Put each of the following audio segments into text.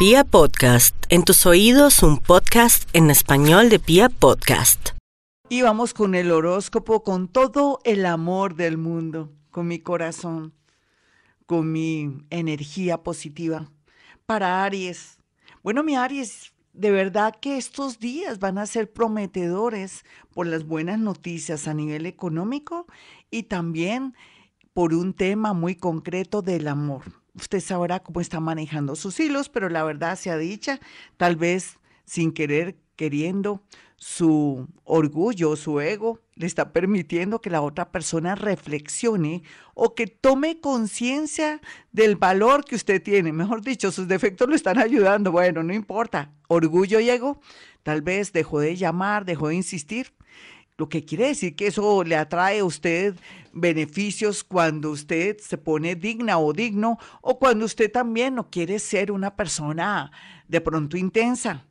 Pia Podcast, en tus oídos un podcast en español de Pia Podcast. Y vamos con el horóscopo con todo el amor del mundo, con mi corazón, con mi energía positiva. Para Aries. Bueno, mi Aries, de verdad que estos días van a ser prometedores por las buenas noticias a nivel económico y también por un tema muy concreto del amor. Usted sabrá cómo está manejando sus hilos, pero la verdad se ha dicha, tal vez sin querer, queriendo, su orgullo, su ego, le está permitiendo que la otra persona reflexione o que tome conciencia del valor que usted tiene. Mejor dicho, sus defectos lo están ayudando. Bueno, no importa. Orgullo y ego, tal vez dejó de llamar, dejó de insistir. Lo que quiere decir que eso le atrae a usted beneficios cuando usted se pone digna o digno o cuando usted también no quiere ser una persona de pronto intensa.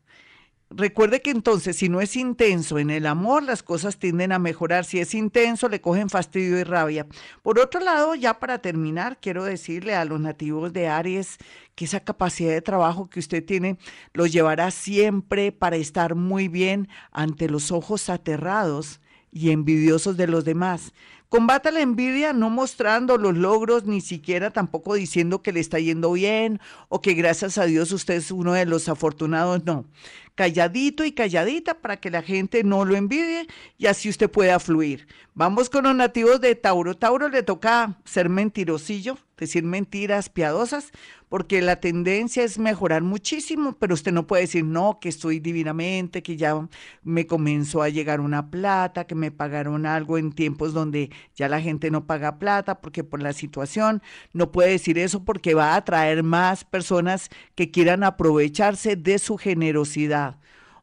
Recuerde que entonces si no es intenso en el amor, las cosas tienden a mejorar. Si es intenso, le cogen fastidio y rabia. Por otro lado, ya para terminar, quiero decirle a los nativos de Aries que esa capacidad de trabajo que usted tiene los llevará siempre para estar muy bien ante los ojos aterrados y envidiosos de los demás. Combata la envidia no mostrando los logros, ni siquiera tampoco diciendo que le está yendo bien o que gracias a Dios usted es uno de los afortunados, no. Calladito y calladita para que la gente no lo envidie y así usted pueda fluir. Vamos con los nativos de Tauro. Tauro le toca ser mentirosillo, decir mentiras piadosas, porque la tendencia es mejorar muchísimo, pero usted no puede decir, no, que estoy divinamente, que ya me comenzó a llegar una plata, que me pagaron algo en tiempos donde ya la gente no paga plata, porque por la situación no puede decir eso porque va a atraer más personas que quieran aprovecharse de su generosidad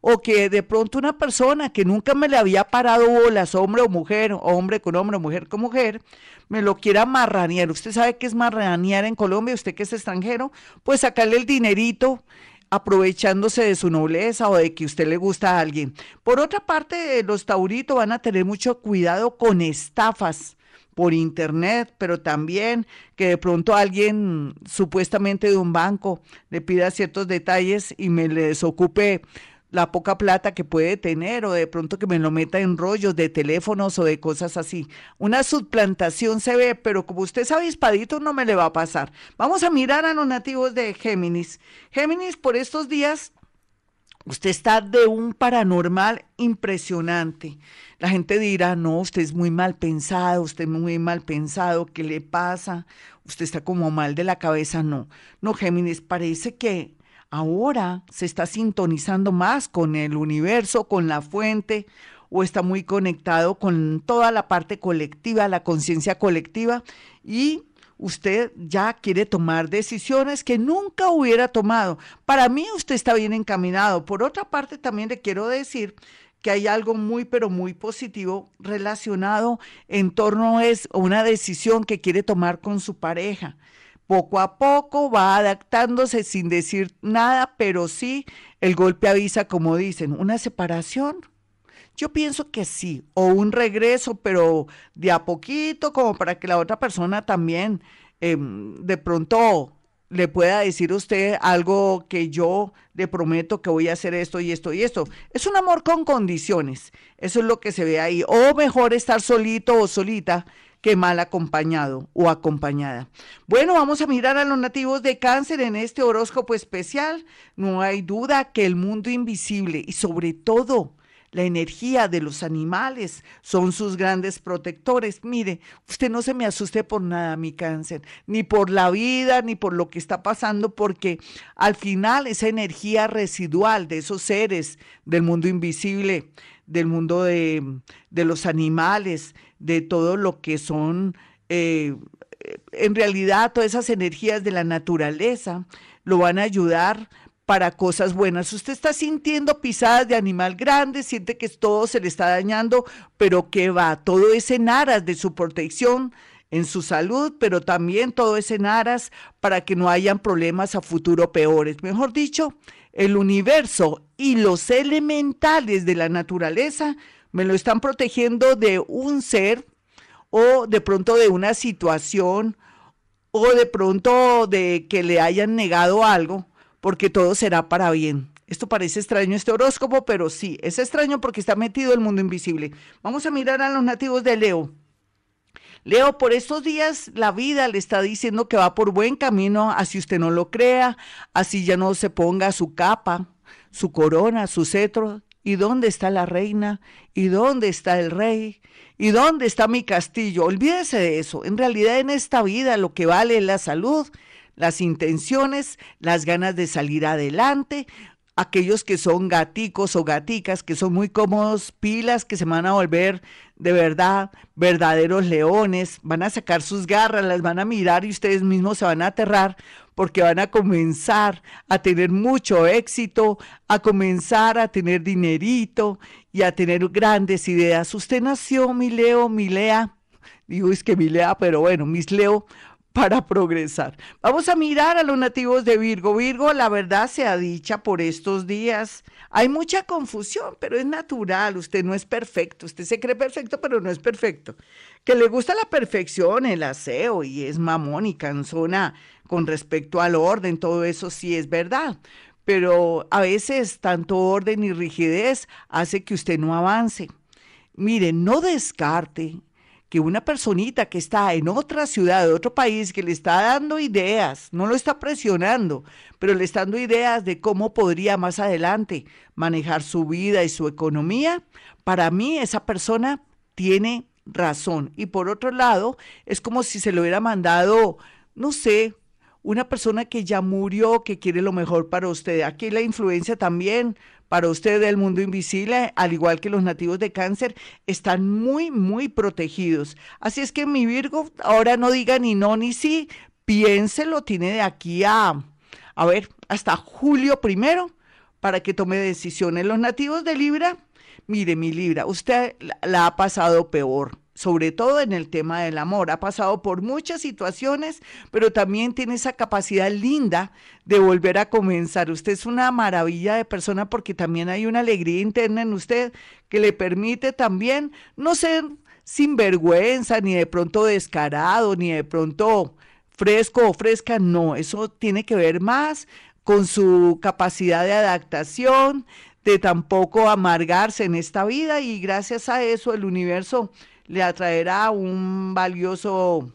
o que de pronto una persona que nunca me le había parado bolas, hombre o mujer, hombre con hombre, mujer con mujer, me lo quiera marranear. Usted sabe qué es marranear en Colombia, usted que es extranjero, pues sacarle el dinerito aprovechándose de su nobleza o de que usted le gusta a alguien. Por otra parte, los tauritos van a tener mucho cuidado con estafas por internet, pero también que de pronto alguien supuestamente de un banco le pida ciertos detalles y me les ocupe la poca plata que puede tener o de pronto que me lo meta en rollos de teléfonos o de cosas así. Una suplantación se ve, pero como usted es avispadito no me le va a pasar. Vamos a mirar a los nativos de Géminis. Géminis por estos días Usted está de un paranormal impresionante. La gente dirá, no, usted es muy mal pensado, usted es muy mal pensado, ¿qué le pasa? Usted está como mal de la cabeza. No, no, Géminis, parece que ahora se está sintonizando más con el universo, con la fuente, o está muy conectado con toda la parte colectiva, la conciencia colectiva, y usted ya quiere tomar decisiones que nunca hubiera tomado. Para mí usted está bien encaminado. Por otra parte, también le quiero decir que hay algo muy, pero muy positivo relacionado en torno a una decisión que quiere tomar con su pareja poco a poco va adaptándose sin decir nada, pero sí el golpe avisa, como dicen, una separación. Yo pienso que sí, o un regreso, pero de a poquito, como para que la otra persona también em, de pronto le pueda decir a usted algo que yo le prometo que voy a hacer esto y esto y esto. Es un amor con condiciones, eso es lo que se ve ahí. O mejor estar solito o solita que mal acompañado o acompañada. Bueno, vamos a mirar a los nativos de cáncer en este horóscopo especial. No hay duda que el mundo invisible y sobre todo la energía de los animales son sus grandes protectores. Mire, usted no se me asuste por nada, mi cáncer, ni por la vida, ni por lo que está pasando, porque al final esa energía residual de esos seres del mundo invisible, del mundo de, los animales, de todo lo que son, eh, en realidad, todas esas energías de la naturaleza, lo van a ayudar para cosas buenas. Usted está sintiendo pisadas de animal grande, siente que todo se le está dañando, pero que va, todo es en aras de su protección, en su salud, pero también todo es en aras para que no hayan problemas a futuro peores. Mejor dicho, el universo y los elementales de la naturaleza me lo están protegiendo de un ser o de pronto de una situación o de pronto de que le hayan negado algo porque todo será para bien. Esto parece extraño este horóscopo, pero sí, es extraño porque está metido el mundo invisible. Vamos a mirar a los nativos de Leo. Leo, por estos días la vida le está diciendo que va por buen camino, así usted no lo crea, así ya no se ponga su capa, su corona, su cetro. ¿Y dónde está la reina? ¿Y dónde está el rey? ¿Y dónde está mi castillo? Olvídese de eso. En realidad en esta vida lo que vale es la salud, las intenciones, las ganas de salir adelante, aquellos que son gaticos o gaticas, que son muy cómodos, pilas, que se van a volver de verdad verdaderos leones, van a sacar sus garras, las van a mirar y ustedes mismos se van a aterrar porque van a comenzar a tener mucho éxito, a comenzar a tener dinerito y a tener grandes ideas. Usted nació, mi Leo, mi Lea, digo es que mi Lea, pero bueno, mis Leo, para progresar. Vamos a mirar a los nativos de Virgo. Virgo, la verdad se ha dicha por estos días. Hay mucha confusión, pero es natural. Usted no es perfecto. Usted se cree perfecto, pero no es perfecto. Que le gusta la perfección, el aseo y es mamón y cansona con respecto al orden, todo eso sí es verdad. Pero a veces tanto orden y rigidez hace que usted no avance. Mire, no descarte que una personita que está en otra ciudad, de otro país, que le está dando ideas, no lo está presionando, pero le está dando ideas de cómo podría más adelante manejar su vida y su economía, para mí esa persona tiene razón. Y por otro lado, es como si se lo hubiera mandado, no sé, una persona que ya murió, que quiere lo mejor para usted. Aquí la influencia también para usted del mundo invisible, al igual que los nativos de cáncer, están muy, muy protegidos. Así es que mi Virgo ahora no diga ni no ni sí, piénselo, tiene de aquí a, a ver, hasta julio primero para que tome decisiones. Los nativos de Libra, mire mi Libra, usted la ha pasado peor sobre todo en el tema del amor. Ha pasado por muchas situaciones, pero también tiene esa capacidad linda de volver a comenzar. Usted es una maravilla de persona porque también hay una alegría interna en usted que le permite también no ser sinvergüenza, ni de pronto descarado, ni de pronto fresco o fresca. No, eso tiene que ver más con su capacidad de adaptación, de tampoco amargarse en esta vida y gracias a eso el universo le atraerá un valioso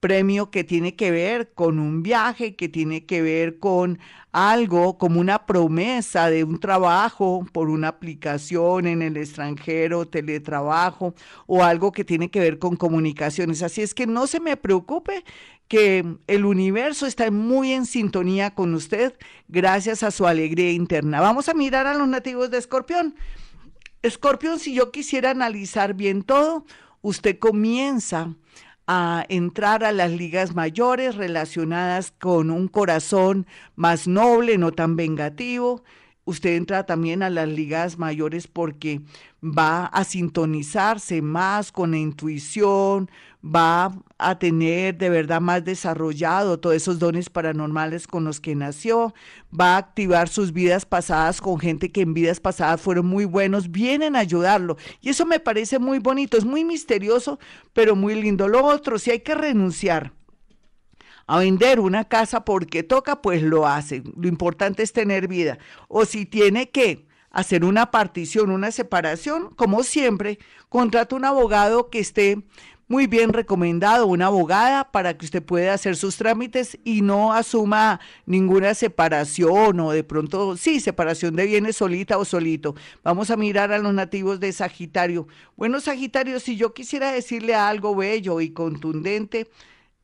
premio que tiene que ver con un viaje, que tiene que ver con algo como una promesa de un trabajo por una aplicación en el extranjero, teletrabajo o algo que tiene que ver con comunicaciones. Así es que no se me preocupe que el universo está muy en sintonía con usted gracias a su alegría interna. Vamos a mirar a los nativos de Escorpión. Escorpión, si yo quisiera analizar bien todo, usted comienza a entrar a las ligas mayores relacionadas con un corazón más noble, no tan vengativo. Usted entra también a las ligas mayores porque va a sintonizarse más con la intuición, va a tener de verdad más desarrollado todos esos dones paranormales con los que nació, va a activar sus vidas pasadas con gente que en vidas pasadas fueron muy buenos, vienen a ayudarlo. Y eso me parece muy bonito, es muy misterioso, pero muy lindo. Lo otro, si hay que renunciar a vender una casa porque toca, pues lo hace. Lo importante es tener vida. O si tiene que hacer una partición, una separación, como siempre, contrata un abogado que esté muy bien recomendado, una abogada para que usted pueda hacer sus trámites y no asuma ninguna separación o de pronto, sí, separación de bienes solita o solito. Vamos a mirar a los nativos de Sagitario. Bueno, Sagitario, si yo quisiera decirle algo bello y contundente,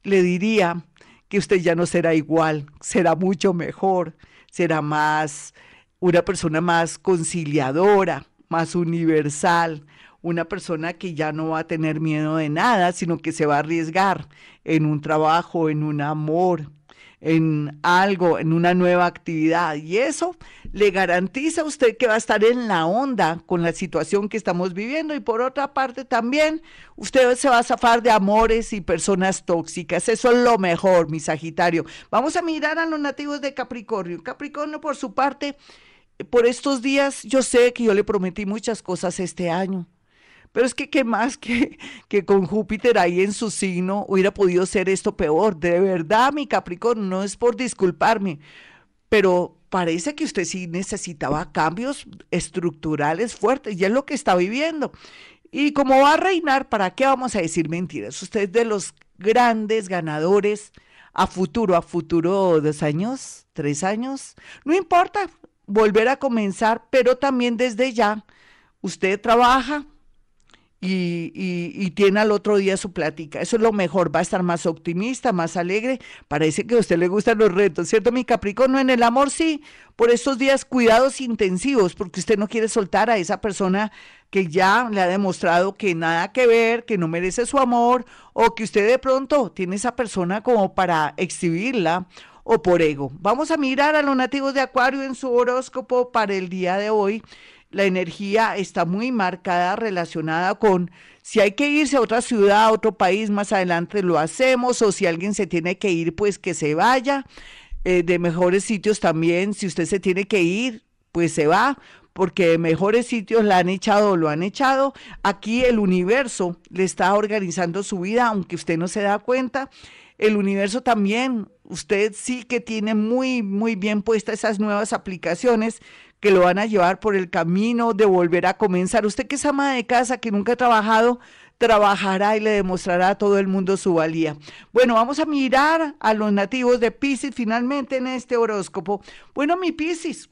le diría que usted ya no será igual, será mucho mejor, será más, una persona más conciliadora, más universal, una persona que ya no va a tener miedo de nada, sino que se va a arriesgar en un trabajo, en un amor, en algo, en una nueva actividad. Y eso le garantiza a usted que va a estar en la onda con la situación que estamos viviendo. Y por otra parte también, usted se va a zafar de amores y personas tóxicas. Eso es lo mejor, mi Sagitario. Vamos a mirar a los nativos de Capricornio. Capricornio, por su parte, por estos días, yo sé que yo le prometí muchas cosas este año pero es que qué más que, que con Júpiter ahí en su signo hubiera podido ser esto peor. De verdad, mi Capricornio, no es por disculparme, pero parece que usted sí necesitaba cambios estructurales fuertes y es lo que está viviendo. Y como va a reinar, ¿para qué vamos a decir mentiras? Usted es de los grandes ganadores a futuro, a futuro dos años, tres años, no importa, volver a comenzar, pero también desde ya usted trabaja, y, tiene al otro día su plática. Eso es lo mejor, va a estar más optimista, más alegre. Parece que a usted le gustan los retos, ¿cierto? Mi Capricornio en el amor sí, por estos días cuidados intensivos, porque usted no quiere soltar a esa persona que ya le ha demostrado que nada que ver, que no merece su amor, o que usted de pronto tiene esa persona como para exhibirla o por ego. Vamos a mirar a los nativos de Acuario en su horóscopo para el día de hoy la energía está muy marcada relacionada con si hay que irse a otra ciudad, a otro país, más adelante lo hacemos, o si alguien se tiene que ir, pues que se vaya. Eh, de mejores sitios también, si usted se tiene que ir, pues se va, porque de mejores sitios la han echado o lo han echado. Aquí el universo le está organizando su vida, aunque usted no se da cuenta. El universo también, usted sí que tiene muy, muy bien puestas esas nuevas aplicaciones que lo van a llevar por el camino de volver a comenzar. Usted que es ama de casa, que nunca ha trabajado, trabajará y le demostrará a todo el mundo su valía. Bueno, vamos a mirar a los nativos de Pisces finalmente en este horóscopo. Bueno, mi Pisces,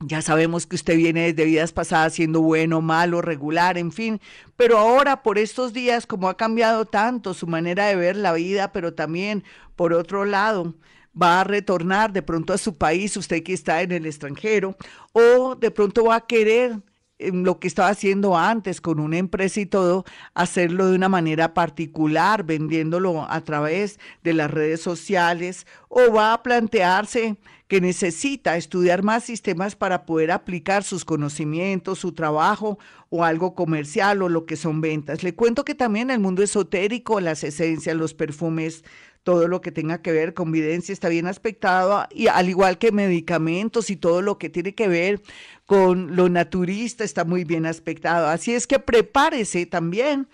ya sabemos que usted viene desde vidas pasadas siendo bueno, malo, regular, en fin, pero ahora por estos días, como ha cambiado tanto su manera de ver la vida, pero también por otro lado, va a retornar de pronto a su país, usted que está en el extranjero, o de pronto va a querer lo que estaba haciendo antes con una empresa y todo, hacerlo de una manera particular, vendiéndolo a través de las redes sociales, o va a plantearse que necesita estudiar más sistemas para poder aplicar sus conocimientos, su trabajo o algo comercial o lo que son ventas. Le cuento que también el mundo esotérico, las esencias, los perfumes, todo lo que tenga que ver con videncia está bien aspectado, y al igual que medicamentos y todo lo que tiene que ver con lo naturista está muy bien aspectado. Así es que prepárese también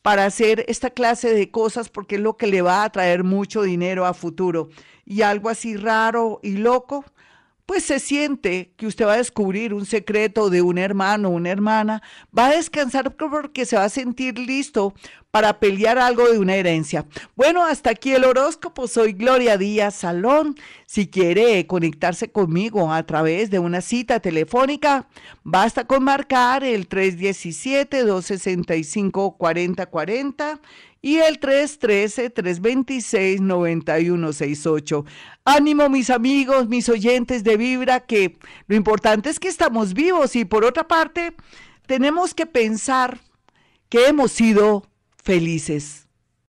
para hacer esta clase de cosas porque es lo que le va a traer mucho dinero a futuro. Y algo así raro y loco, pues se siente que usted va a descubrir un secreto de un hermano una hermana, va a descansar porque se va a sentir listo para pelear algo de una herencia. Bueno, hasta aquí el horóscopo. Soy Gloria Díaz Salón. Si quiere conectarse conmigo a través de una cita telefónica, basta con marcar el 317-265-4040 y el 313-326-9168. Ánimo mis amigos, mis oyentes de Vibra, que lo importante es que estamos vivos y por otra parte tenemos que pensar que hemos sido felices.